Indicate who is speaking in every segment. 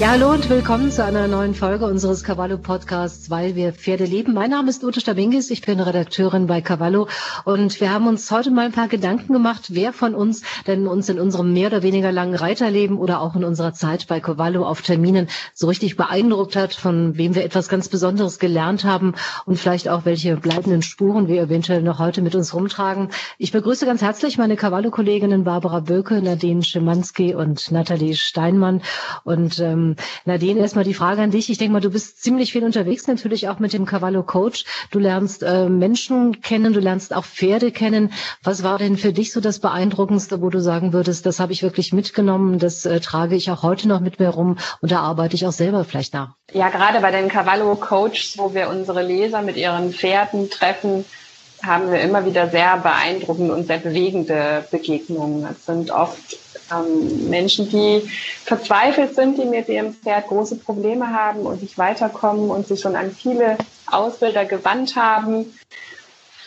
Speaker 1: Ja, hallo und willkommen zu einer neuen Folge unseres Cavallo Podcasts, weil wir Pferde lieben. Mein Name ist Ute Stabingis, ich bin Redakteurin bei Cavallo und wir haben uns heute mal ein paar Gedanken gemacht, wer von uns denn uns in unserem mehr oder weniger langen Reiterleben oder auch in unserer Zeit bei Cavallo auf Terminen so richtig beeindruckt hat, von wem wir etwas ganz Besonderes gelernt haben und vielleicht auch welche bleibenden Spuren wir eventuell noch heute mit uns rumtragen. Ich begrüße ganz herzlich meine Cavallo-Kolleginnen Barbara Böke, Nadine Schimanski und Nathalie Steinmann und ähm, Nadine, erstmal die Frage an dich. Ich denke mal, du bist ziemlich viel unterwegs, natürlich auch mit dem Cavallo Coach. Du lernst äh, Menschen kennen, du lernst auch Pferde kennen. Was war denn für dich so das Beeindruckendste, wo du sagen würdest, das habe ich wirklich mitgenommen, das äh, trage ich auch heute noch mit mir rum und da arbeite ich auch selber vielleicht nach?
Speaker 2: Ja, gerade bei den Cavallo Coaches, wo wir unsere Leser mit ihren Pferden treffen, haben wir immer wieder sehr beeindruckende und sehr bewegende Begegnungen. Es sind oft ähm, Menschen, die verzweifelt sind, die mit ihrem Pferd große Probleme haben und nicht weiterkommen und sich schon an viele Ausbilder gewandt haben,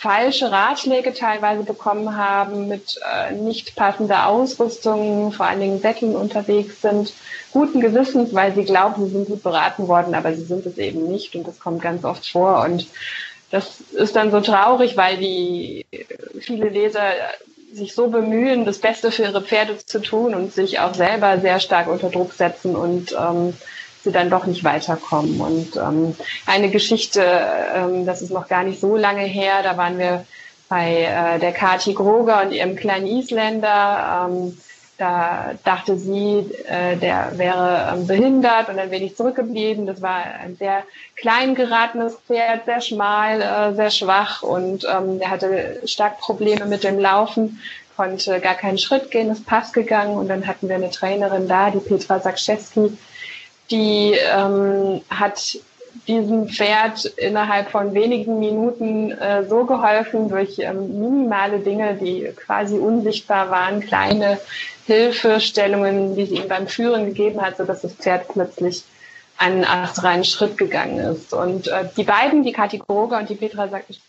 Speaker 2: falsche Ratschläge teilweise bekommen haben, mit äh, nicht passender Ausrüstung, vor allen Dingen Sätteln unterwegs sind, guten Gewissens, weil sie glauben, sie sind gut beraten worden, aber sie sind es eben nicht und das kommt ganz oft vor und das ist dann so traurig, weil die viele Leser sich so bemühen, das Beste für ihre Pferde zu tun und sich auch selber sehr stark unter Druck setzen und ähm, sie dann doch nicht weiterkommen. Und ähm, eine Geschichte, ähm, das ist noch gar nicht so lange her, da waren wir bei äh, der Kati Groger und ihrem kleinen Isländer. Ähm, da dachte sie, äh, der wäre ähm, behindert und bin ich zurückgeblieben. Das war ein sehr klein geratenes Pferd, sehr schmal, äh, sehr schwach und ähm, der hatte stark Probleme mit dem Laufen, konnte gar keinen Schritt gehen, ist Pass gegangen und dann hatten wir eine Trainerin da, die Petra Sakschewski, die ähm, hat diesem Pferd innerhalb von wenigen Minuten äh, so geholfen durch ähm, minimale Dinge, die quasi unsichtbar waren, kleine Hilfestellungen, die sie ihm beim Führen gegeben hat, so dass das Pferd plötzlich einen astreinen Schritt gegangen ist. Und äh, die beiden, die Kathi Groger und die Petra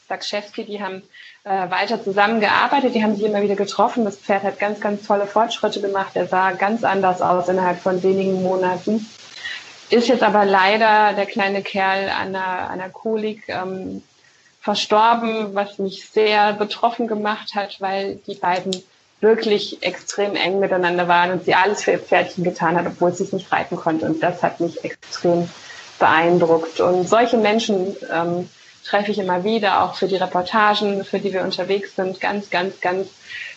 Speaker 2: Sakschewski, die haben äh, weiter zusammengearbeitet, die haben sich immer wieder getroffen. Das Pferd hat ganz, ganz tolle Fortschritte gemacht. Er sah ganz anders aus innerhalb von wenigen Monaten. Ist jetzt aber leider der kleine Kerl an einer, einer Kolik ähm, verstorben, was mich sehr betroffen gemacht hat, weil die beiden wirklich extrem eng miteinander waren und sie alles für ihr Pferdchen getan hat, obwohl sie es nicht reiten konnte. Und das hat mich extrem beeindruckt. Und solche Menschen ähm, treffe ich immer wieder, auch für die Reportagen, für die wir unterwegs sind. Ganz, ganz, ganz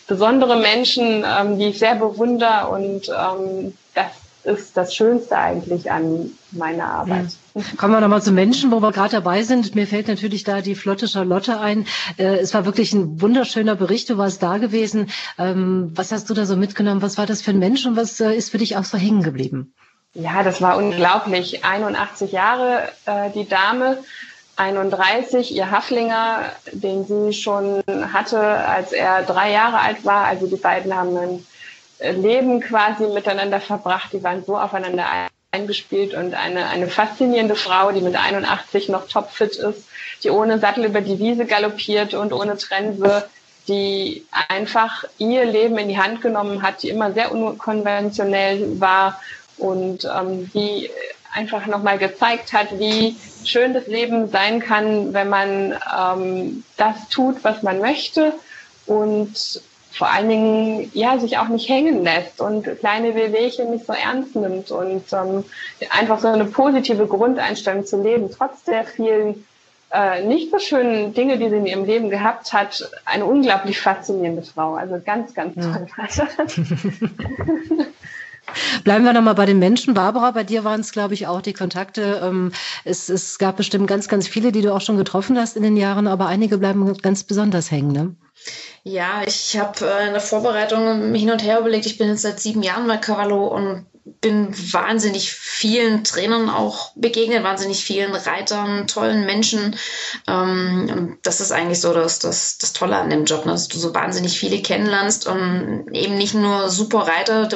Speaker 2: besondere Menschen, ähm, die ich sehr bewundere. Und ähm, das ist das Schönste eigentlich an meiner Arbeit.
Speaker 1: Ja. Kommen wir nochmal zu Menschen, wo wir gerade dabei sind. Mir fällt natürlich da die flotte Charlotte ein. Äh, es war wirklich ein wunderschöner Bericht. Du warst da gewesen. Ähm, was hast du da so mitgenommen? Was war das für ein Mensch und was äh, ist für dich auch so hängen geblieben?
Speaker 2: Ja, das war unglaublich. 81 Jahre äh, die Dame. 31, ihr Haflinger, den sie schon hatte, als er drei Jahre alt war. Also die beiden haben ein Leben quasi miteinander verbracht. Die waren so aufeinander eingespielt und eine, eine faszinierende Frau, die mit 81 noch topfit ist, die ohne Sattel über die Wiese galoppiert und ohne Trense, die einfach ihr Leben in die Hand genommen hat, die immer sehr unkonventionell war und ähm, die einfach nochmal gezeigt hat, wie schön das Leben sein kann, wenn man ähm, das tut, was man möchte und vor allen Dingen ja sich auch nicht hängen lässt und kleine Wehwehchen nicht so ernst nimmt und ähm, einfach so eine positive Grundeinstellung zu leben, trotz der vielen äh, nicht so schönen Dinge, die sie in ihrem Leben gehabt hat, eine unglaublich faszinierende Frau. Also ganz, ganz toll.
Speaker 1: Ja. Bleiben wir nochmal bei den Menschen. Barbara, bei dir waren es, glaube ich, auch die Kontakte. Ähm, es, es gab bestimmt ganz, ganz viele, die du auch schon getroffen hast in den Jahren, aber einige bleiben ganz besonders hängen. Ne?
Speaker 3: Ja, ich habe äh, in der Vorbereitung hin und her überlegt, ich bin jetzt seit sieben Jahren bei Cavallo und bin wahnsinnig vielen Trainern auch begegnet, wahnsinnig vielen Reitern, tollen Menschen. Ähm, und das ist eigentlich so das, das, das Tolle an dem Job, ne? dass du so wahnsinnig viele kennenlernst und eben nicht nur super Reiter,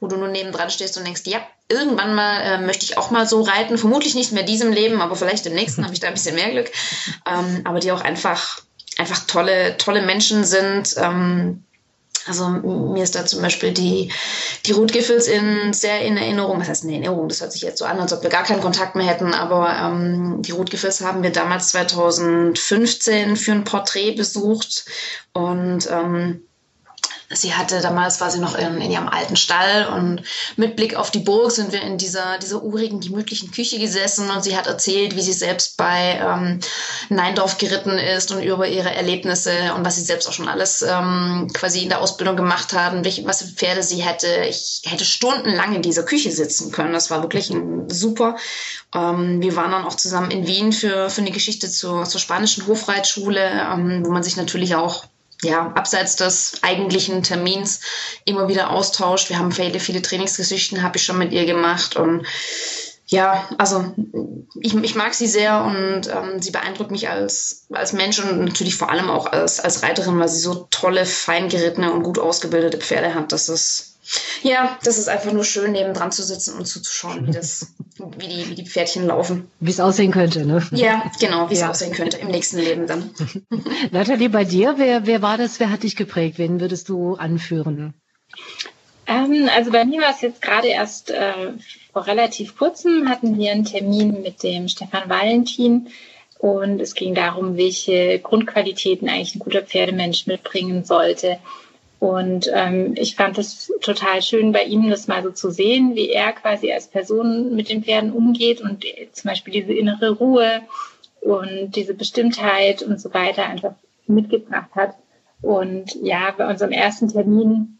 Speaker 3: wo du nur nebendran stehst und denkst, ja, irgendwann mal äh, möchte ich auch mal so reiten. Vermutlich nicht mehr diesem Leben, aber vielleicht im nächsten habe ich da ein bisschen mehr Glück. Ähm, aber die auch einfach einfach tolle, tolle Menschen sind. Ähm, also mir ist da zum Beispiel die, die Ruth Giffels in sehr in Erinnerung. Was heißt in Erinnerung? Das hört sich jetzt so an, als ob wir gar keinen Kontakt mehr hätten. Aber ähm, die Ruth Giffels haben wir damals 2015 für ein Porträt besucht. Und ähm, Sie hatte damals war sie noch in, in, ihrem alten Stall und mit Blick auf die Burg sind wir in dieser, dieser urigen, gemütlichen Küche gesessen und sie hat erzählt, wie sie selbst bei ähm, Neindorf geritten ist und über ihre Erlebnisse und was sie selbst auch schon alles ähm, quasi in der Ausbildung gemacht hat und welche, was für Pferde sie hätte. Ich hätte stundenlang in dieser Küche sitzen können. Das war wirklich ein, super. Ähm, wir waren dann auch zusammen in Wien für, für eine Geschichte zur, zur spanischen Hofreitschule, ähm, wo man sich natürlich auch ja, abseits des eigentlichen Termins immer wieder austauscht. Wir haben viele, viele Trainingsgeschichten, habe ich schon mit ihr gemacht und ja, also ich, ich mag sie sehr und ähm, sie beeindruckt mich als, als Mensch und natürlich vor allem auch als, als Reiterin, weil sie so tolle, feingerittene und gut ausgebildete Pferde hat. Das ist ja, das ist einfach nur schön, neben dran zu sitzen und zuzuschauen, wie das, wie die, wie die Pferdchen laufen.
Speaker 1: Wie es aussehen könnte, ne?
Speaker 3: Ja, genau, wie es ja. aussehen könnte im nächsten Leben dann.
Speaker 1: Nathalie, bei dir, wer, wer war das, wer hat dich geprägt? Wen würdest du anführen?
Speaker 4: Ähm, also bei mir war es jetzt gerade erst äh, vor relativ kurzem hatten wir einen Termin mit dem Stefan Valentin und es ging darum, welche Grundqualitäten eigentlich ein guter Pferdemensch mitbringen sollte. Und ähm, ich fand es total schön, bei ihm das mal so zu sehen, wie er quasi als Person mit den Pferden umgeht und zum Beispiel diese innere Ruhe und diese Bestimmtheit und so weiter einfach mitgebracht hat. Und ja, bei unserem ersten Termin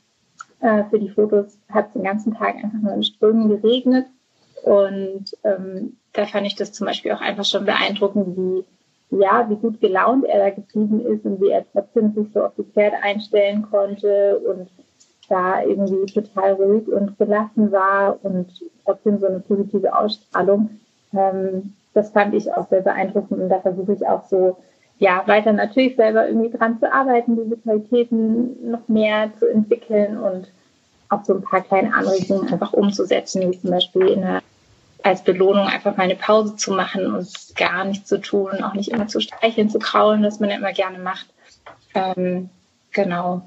Speaker 4: äh, für die Fotos hat es den ganzen Tag einfach nur in Strömen geregnet. Und ähm, da fand ich das zum Beispiel auch einfach schon beeindruckend, wie ja, wie gut gelaunt er da geblieben ist und wie er trotzdem sich so auf die Pferde einstellen konnte und da irgendwie total ruhig und gelassen war und trotzdem so eine positive Ausstrahlung. Ähm, das fand ich auch sehr beeindruckend und da versuche ich auch so, ja, weiter natürlich selber irgendwie dran zu arbeiten, diese Qualitäten noch mehr zu entwickeln und auch so ein paar kleine Anregungen einfach umzusetzen, wie zum Beispiel in der als Belohnung einfach mal eine Pause zu machen und gar nichts zu tun, auch nicht immer zu streicheln, zu kraulen, was man ja immer gerne macht. Ähm, genau.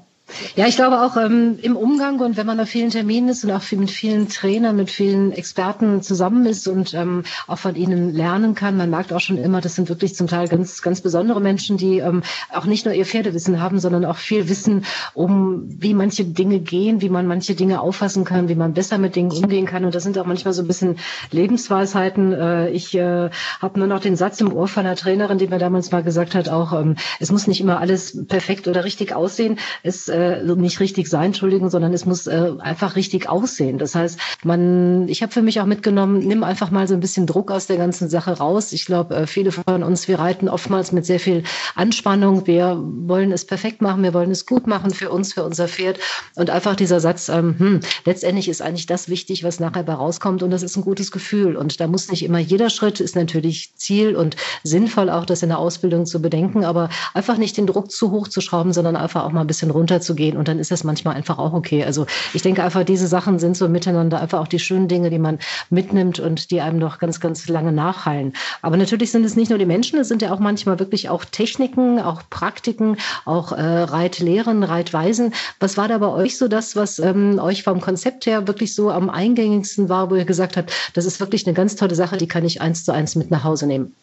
Speaker 1: Ja, ich glaube auch ähm, im Umgang und wenn man auf vielen Terminen ist und auch mit vielen Trainern, mit vielen Experten zusammen ist und ähm, auch von ihnen lernen kann, man merkt auch schon immer, das sind wirklich zum Teil ganz, ganz besondere Menschen, die ähm, auch nicht nur ihr Pferdewissen haben, sondern auch viel Wissen, um wie manche Dinge gehen, wie man manche Dinge auffassen kann, wie man besser mit Dingen umgehen kann. Und das sind auch manchmal so ein bisschen Lebensweisheiten. Äh, ich äh, habe nur noch den Satz im Ohr von einer Trainerin, die mir damals mal gesagt hat, auch ähm, es muss nicht immer alles perfekt oder richtig aussehen. Es äh, äh, nicht richtig sein, Entschuldigung, sondern es muss äh, einfach richtig aussehen. Das heißt, man, ich habe für mich auch mitgenommen, nimm einfach mal so ein bisschen Druck aus der ganzen Sache raus. Ich glaube, äh, viele von uns, wir reiten oftmals mit sehr viel Anspannung. Wir wollen es perfekt machen, wir wollen es gut machen für uns, für unser Pferd. Und einfach dieser Satz, ähm, hm, letztendlich ist eigentlich das wichtig, was nachher bei rauskommt. Und das ist ein gutes Gefühl. Und da muss nicht immer jeder Schritt ist natürlich Ziel und sinnvoll auch, das in der Ausbildung zu bedenken, aber einfach nicht den Druck zu hoch zu schrauben, sondern einfach auch mal ein bisschen runterzugehen gehen und dann ist das manchmal einfach auch okay. Also ich denke einfach, diese Sachen sind so miteinander einfach auch die schönen Dinge, die man mitnimmt und die einem noch ganz, ganz lange nachhallen. Aber natürlich sind es nicht nur die Menschen, es sind ja auch manchmal wirklich auch Techniken, auch Praktiken, auch äh, Reitlehren, Reitweisen. Was war da bei euch so das, was ähm, euch vom Konzept her wirklich so am eingängigsten war, wo ihr gesagt habt, das ist wirklich eine ganz tolle Sache, die kann ich eins zu eins mit nach Hause nehmen?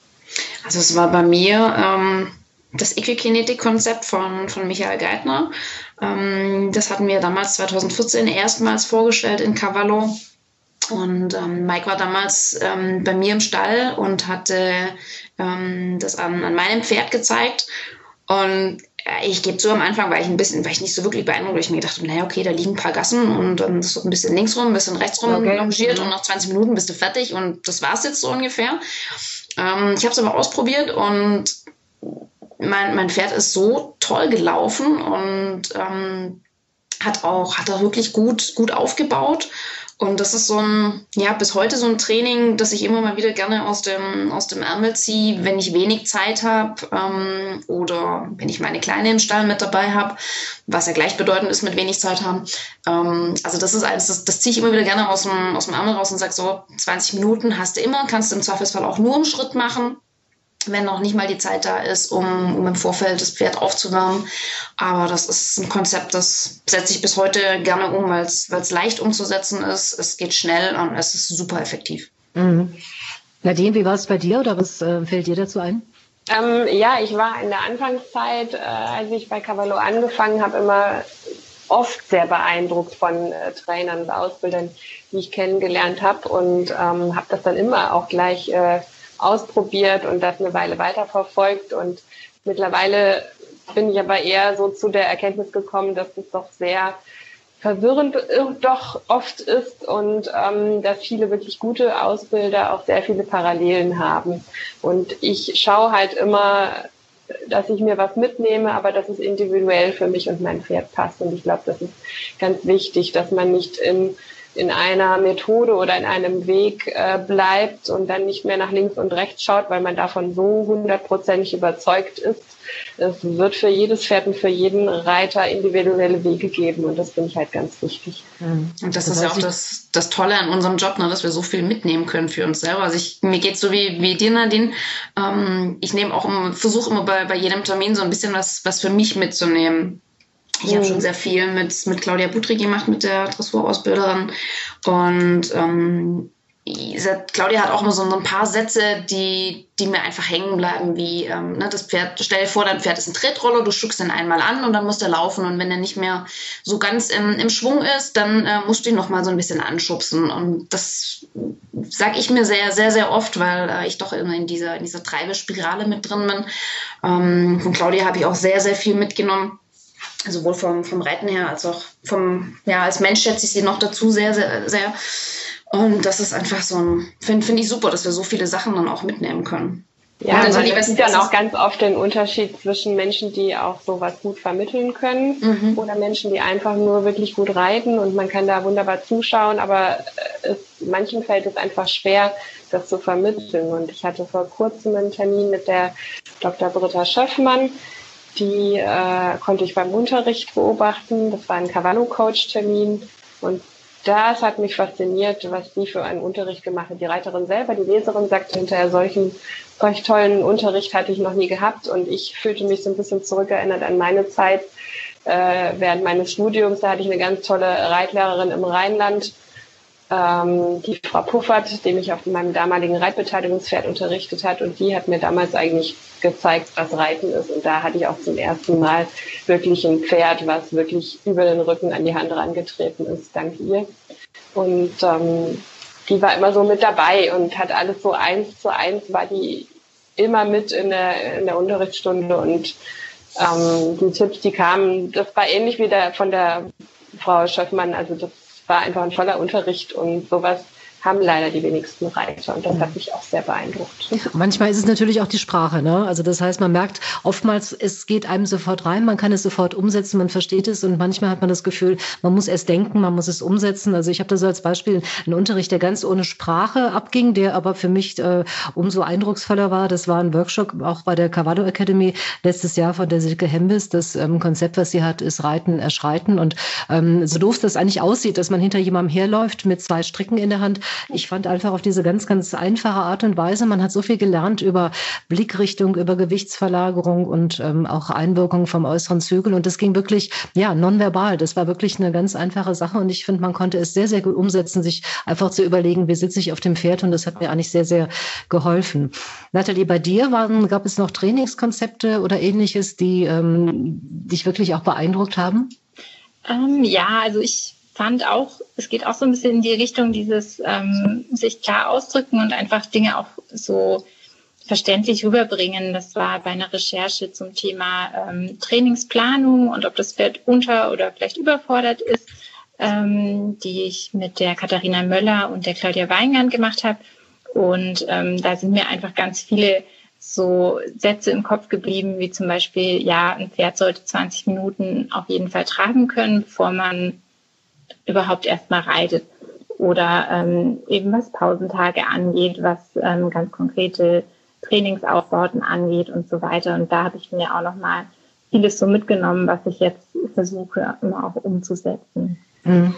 Speaker 3: Also es war bei mir ähm, das Equikinetik-Konzept von, von Michael Geithner. Ähm, das hatten wir damals 2014 erstmals vorgestellt in Cavallo. Und ähm, Mike war damals ähm, bei mir im Stall und hatte ähm, das an, an meinem Pferd gezeigt. Und äh, ich gebe zu, am Anfang war ich ein bisschen, war ich nicht so wirklich beeindruckt, weil ich mir gedacht habe, naja, okay, da liegen ein paar Gassen und dann ist so ein bisschen links rum, ein bisschen rechts rum okay. longiert und nach 20 Minuten bist du fertig und das war es jetzt so ungefähr. Ähm, ich habe es aber ausprobiert und mein, mein Pferd ist so toll gelaufen und ähm, hat auch, hat er wirklich gut, gut aufgebaut. Und das ist so ein, ja, bis heute so ein Training, das ich immer mal wieder gerne aus dem, aus dem Ärmel ziehe, wenn ich wenig Zeit habe ähm, oder wenn ich meine Kleine im Stall mit dabei habe, was ja gleichbedeutend ist mit wenig Zeit haben. Ähm, also das ist eines, das, das ziehe ich immer wieder gerne aus dem, aus dem Ärmel raus und sage so, 20 Minuten hast du immer, kannst du im Zweifelsfall auch nur im Schritt machen wenn noch nicht mal die Zeit da ist, um, um im Vorfeld das Pferd aufzuwärmen. Aber das ist ein Konzept, das setze ich bis heute gerne um, weil es leicht umzusetzen ist. Es geht schnell und es ist super effektiv. Mhm.
Speaker 1: Nadine, wie war es bei dir oder was äh, fällt dir dazu ein?
Speaker 2: Ähm, ja, ich war in der Anfangszeit, äh, als ich bei Cavallo angefangen habe, immer oft sehr beeindruckt von äh, Trainern und Ausbildern, die ich kennengelernt habe und ähm, habe das dann immer auch gleich äh, ausprobiert und das eine Weile weiterverfolgt und mittlerweile bin ich aber eher so zu der Erkenntnis gekommen, dass es doch sehr verwirrend äh, doch oft ist und ähm, dass viele wirklich gute Ausbilder auch sehr viele Parallelen haben. Und ich schaue halt immer, dass ich mir was mitnehme, aber dass es individuell für mich und mein Pferd passt. Und ich glaube, das ist ganz wichtig, dass man nicht in in einer Methode oder in einem Weg äh, bleibt und dann nicht mehr nach links und rechts schaut, weil man davon so hundertprozentig überzeugt ist. Es wird für jedes Pferd und für jeden Reiter individuelle Wege geben und das finde ich halt ganz wichtig.
Speaker 3: Mhm. Und das, das ist ja auch das, das Tolle an unserem Job, ne, dass wir so viel mitnehmen können für uns selber. Also ich, mir geht's so wie, wie dir, Nadine. Ähm, ich nehme auch versuche immer bei, bei jedem Termin so ein bisschen was, was für mich mitzunehmen. Ich habe schon sehr viel mit, mit Claudia Butri gemacht, mit der Dressurausbilderin. Und ähm, Claudia hat auch immer so ein paar Sätze, die, die mir einfach hängen bleiben, wie ähm, ne, das Pferd, stell dir vor, dein Pferd ist ein Tretroller, du schuckst ihn einmal an und dann muss der laufen. Und wenn er nicht mehr so ganz im, im Schwung ist, dann äh, musst du ihn noch mal so ein bisschen anschubsen. Und das sage ich mir sehr, sehr, sehr oft, weil äh, ich doch immer in dieser, in dieser Treibespirale mit drin bin. Ähm, von Claudia habe ich auch sehr, sehr viel mitgenommen sowohl vom, vom Reiten her als auch vom, ja, als Mensch schätze ich sie noch dazu sehr, sehr, sehr. Und das ist einfach so ein, finde find ich super, dass wir so viele Sachen dann auch mitnehmen können.
Speaker 2: Ja, man sieht dann auch ganz oft den Unterschied zwischen Menschen, die auch sowas gut vermitteln können mhm. oder Menschen, die einfach nur wirklich gut reiten und man kann da wunderbar zuschauen, aber es, manchen fällt es einfach schwer, das zu vermitteln. Und ich hatte vor kurzem einen Termin mit der Dr. Britta Schöffmann, die äh, konnte ich beim Unterricht beobachten. Das war ein Cavallo-Coach-Termin. Und das hat mich fasziniert, was die für einen Unterricht gemacht hat. Die Reiterin selber, die Leserin, sagte hinterher, solchen, solch tollen Unterricht hatte ich noch nie gehabt. Und ich fühlte mich so ein bisschen zurückerinnert an meine Zeit äh, während meines Studiums. Da hatte ich eine ganz tolle Reitlehrerin im Rheinland, ähm, die Frau Puffert, die mich auf meinem damaligen Reitbeteiligungspferd unterrichtet hat. Und die hat mir damals eigentlich gezeigt, was Reiten ist. Und da hatte ich auch zum ersten Mal wirklich ein Pferd, was wirklich über den Rücken an die Hand rangetreten ist, dank ihr. Und ähm, die war immer so mit dabei und hat alles so eins zu eins, war die immer mit in der, in der Unterrichtsstunde und ähm, die Tipps, die kamen, das war ähnlich wie der von der Frau Schöffmann, also das war einfach ein voller Unterricht und sowas haben leider die wenigsten Reiter und das hat mich auch sehr beeindruckt.
Speaker 1: Manchmal ist es natürlich auch die Sprache, ne? Also das heißt, man merkt oftmals, es geht einem sofort rein, man kann es sofort umsetzen, man versteht es und manchmal hat man das Gefühl, man muss erst denken, man muss es umsetzen. Also ich habe da so als Beispiel einen Unterricht, der ganz ohne Sprache abging, der aber für mich äh, umso eindrucksvoller war. Das war ein Workshop auch bei der Cavallo Academy letztes Jahr von der Silke Hembis. Das ähm, Konzept, was sie hat, ist Reiten, Erschreiten und ähm, so doof das eigentlich aussieht, dass man hinter jemandem herläuft mit zwei Stricken in der Hand, ich fand einfach auf diese ganz, ganz einfache Art und Weise, man hat so viel gelernt über Blickrichtung, über Gewichtsverlagerung und ähm, auch Einwirkung vom äußeren Zügel. Und das ging wirklich, ja, nonverbal. Das war wirklich eine ganz einfache Sache. Und ich finde, man konnte es sehr, sehr gut umsetzen, sich einfach zu überlegen, wie sitze ich auf dem Pferd. Und das hat mir eigentlich sehr, sehr geholfen. Nathalie, bei dir waren, gab es noch Trainingskonzepte oder ähnliches, die ähm, dich wirklich auch beeindruckt haben?
Speaker 4: Ähm, ja, also ich fand auch, es geht auch so ein bisschen in die Richtung dieses ähm, sich klar ausdrücken und einfach Dinge auch so verständlich rüberbringen. Das war bei einer Recherche zum Thema ähm, Trainingsplanung und ob das Pferd unter oder vielleicht überfordert ist, ähm, die ich mit der Katharina Möller und der Claudia Weingart gemacht habe. Und ähm, da sind mir einfach ganz viele so Sätze im Kopf geblieben, wie zum Beispiel, ja, ein Pferd sollte 20 Minuten auf jeden Fall tragen können, bevor man überhaupt erstmal reitet. Oder ähm, eben was Pausentage angeht, was ähm, ganz konkrete Trainingsaufbauten angeht und so weiter. Und da habe ich mir auch nochmal vieles so mitgenommen, was ich jetzt versuche immer auch umzusetzen. Mhm.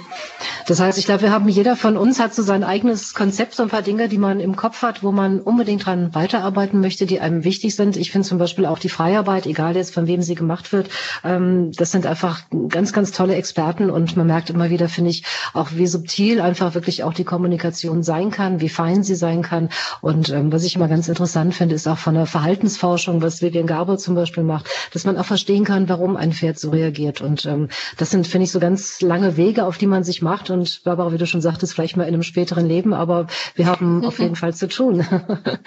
Speaker 1: Das heißt, ich glaube, wir haben jeder von uns hat so sein eigenes Konzept, so ein paar Dinge, die man im Kopf hat, wo man unbedingt dran weiterarbeiten möchte, die einem wichtig sind. Ich finde zum Beispiel auch die Freiarbeit, egal jetzt von wem sie gemacht wird, ähm, das sind einfach ganz, ganz tolle Experten und man merkt immer wieder, finde ich, auch wie subtil einfach wirklich auch die Kommunikation sein kann, wie fein sie sein kann. Und ähm, was ich immer ganz interessant finde, ist auch von der Verhaltensforschung, was Vivian Garber zum Beispiel macht, dass man auch verstehen kann, warum ein Pferd so reagiert. Und ähm, das sind, finde ich, so ganz lange Wege, auf die man sich macht. Und Barbara, wie du schon sagtest, vielleicht mal in einem späteren Leben, aber wir haben auf jeden Fall zu tun.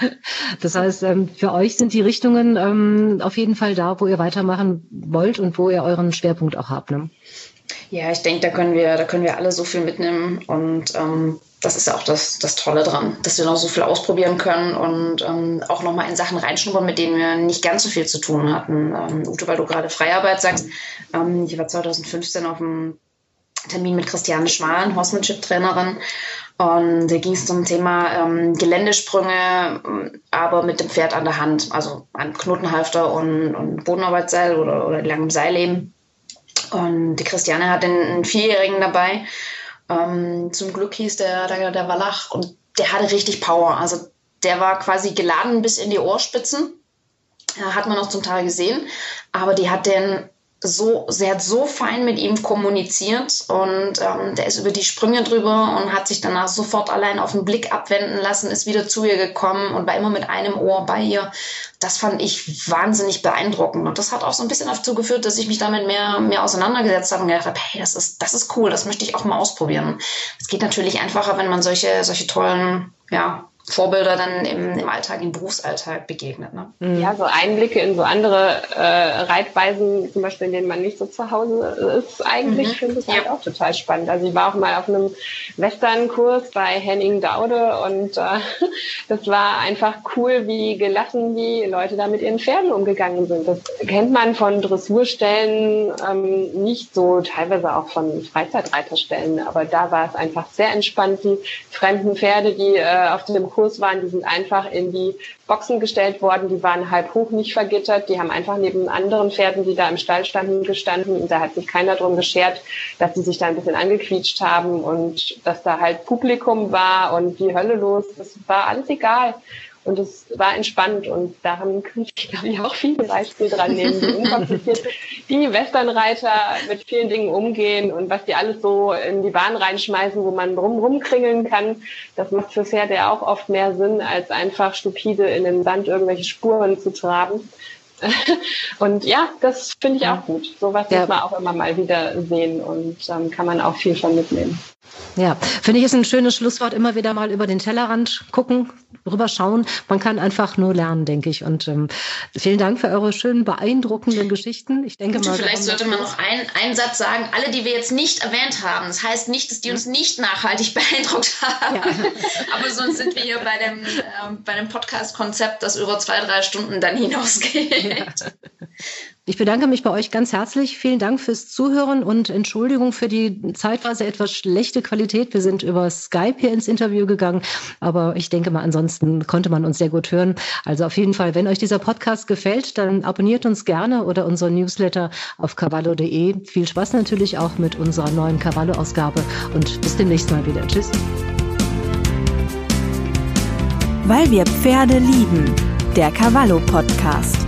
Speaker 1: das heißt, ähm, für euch sind die Richtungen ähm, auf jeden Fall da, wo ihr weitermachen wollt und wo ihr euren Schwerpunkt auch habt. Ne?
Speaker 3: Ja, ich denke, da können wir, da können wir alle so viel mitnehmen und ähm, das ist ja auch das, das Tolle dran, dass wir noch so viel ausprobieren können und ähm, auch nochmal in Sachen reinschnuppern, mit denen wir nicht ganz so viel zu tun hatten. Ähm, Ute, weil du gerade Freiarbeit sagst, ähm, ich war 2015 auf einem Termin mit Christiane Schmalen, Horsemanship-Trainerin. Und da ging es zum Thema ähm, Geländesprünge, aber mit dem Pferd an der Hand, also ein Knotenhalfter und, und Bodenarbeitsseil oder, oder langem Seilleben. Und die Christiane hat einen Vierjährigen dabei. Ähm, zum Glück hieß der, der, der Wallach und der hatte richtig Power. Also der war quasi geladen bis in die Ohrspitzen. Ja, hat man noch zum Teil gesehen. Aber die hat den so, sie hat so fein mit ihm kommuniziert und ähm, der ist über die Sprünge drüber und hat sich danach sofort allein auf den Blick abwenden lassen, ist wieder zu ihr gekommen und war immer mit einem Ohr bei ihr. Das fand ich wahnsinnig beeindruckend und das hat auch so ein bisschen dazu geführt, dass ich mich damit mehr, mehr auseinandergesetzt habe und gedacht habe, hey, das ist, das ist cool, das möchte ich auch mal ausprobieren. Es geht natürlich einfacher, wenn man solche, solche tollen, ja, Vorbilder dann im, im Alltag, im Berufsalltag begegnet. Ne?
Speaker 2: Mhm. Ja, so Einblicke in so andere äh, Reitweisen, zum Beispiel, in denen man nicht so zu Hause ist, eigentlich mhm. finde ich ja. halt auch total spannend. Also ich war auch mal auf einem Western-Kurs bei Henning Daude und äh, das war einfach cool, wie gelassen die Leute da mit ihren Pferden umgegangen sind. Das kennt man von Dressurstellen ähm, nicht so, teilweise auch von Freizeitreiterstellen, aber da war es einfach sehr entspannt, die fremden Pferde, die äh, auf dem Kurs waren, die sind einfach in die Boxen gestellt worden, die waren halb hoch nicht vergittert, die haben einfach neben anderen Pferden, die da im Stall standen, gestanden und da hat sich keiner drum geschert, dass sie sich da ein bisschen angequietscht haben und dass da halt Publikum war und die Hölle los, das war alles egal. Und es war entspannt und daran kann ich, glaube ich, auch viel Beispiel dran nehmen, wie unkompliziert die Westernreiter mit vielen Dingen umgehen und was die alles so in die Bahn reinschmeißen, wo man rum rumkringeln kann. Das macht für Pferde auch oft mehr Sinn, als einfach stupide in den Sand irgendwelche Spuren zu traben. Und ja, das finde ich auch gut. Sowas ja. muss man auch immer mal wieder sehen und ähm, kann man auch viel von mitnehmen.
Speaker 1: Ja, finde ich ist ein schönes Schlusswort, immer wieder mal über den Tellerrand gucken, rüberschauen. Man kann einfach nur lernen, denke ich. Und ähm, vielen Dank für eure schönen, beeindruckenden Geschichten. Ich denke
Speaker 3: mal. Vielleicht sollte man noch ein, einen Satz sagen, alle, die wir jetzt nicht erwähnt haben. Das heißt nicht, dass die uns nicht nachhaltig beeindruckt haben. Ja. Aber sonst sind wir hier bei dem, äh, bei dem Podcast-Konzept, das über zwei, drei Stunden dann hinausgeht. Ja.
Speaker 1: Ich bedanke mich bei euch ganz herzlich. Vielen Dank fürs Zuhören und Entschuldigung für die zeitweise etwas schlechte Qualität. Wir sind über Skype hier ins Interview gegangen, aber ich denke mal, ansonsten konnte man uns sehr gut hören. Also auf jeden Fall, wenn euch dieser Podcast gefällt, dann abonniert uns gerne oder unseren Newsletter auf cavallo.de. Viel Spaß natürlich auch mit unserer neuen Cavallo-Ausgabe und bis demnächst mal wieder. Tschüss.
Speaker 5: Weil wir Pferde lieben. Der Cavallo Podcast.